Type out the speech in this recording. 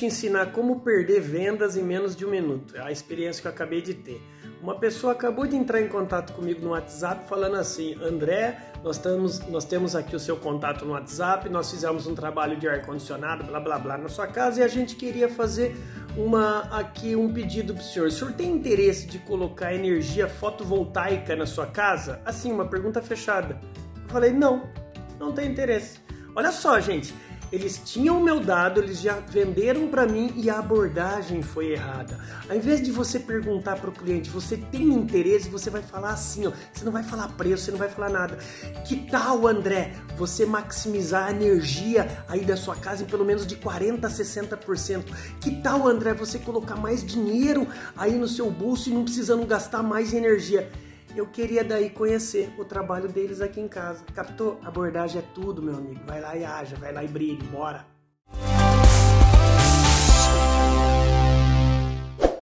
te ensinar como perder vendas em menos de um minuto. É a experiência que eu acabei de ter. Uma pessoa acabou de entrar em contato comigo no WhatsApp falando assim: André, nós, estamos, nós temos aqui o seu contato no WhatsApp, nós fizemos um trabalho de ar-condicionado, blá blá blá, na sua casa e a gente queria fazer uma aqui um pedido para o senhor. O senhor tem interesse de colocar energia fotovoltaica na sua casa? Assim, uma pergunta fechada. Eu falei: não, não tem interesse. Olha só, gente, eles tinham meu dado, eles já venderam para mim e a abordagem foi errada. Ao invés de você perguntar para o cliente, você tem interesse, você vai falar assim, ó, você não vai falar preço, você não vai falar nada. Que tal, André, você maximizar a energia aí da sua casa em pelo menos de 40 a 60%? Que tal, André, você colocar mais dinheiro aí no seu bolso e não precisando gastar mais energia? Eu queria daí conhecer o trabalho deles aqui em casa. Captou? Abordagem é tudo, meu amigo. Vai lá e haja, vai lá e brilhe, bora!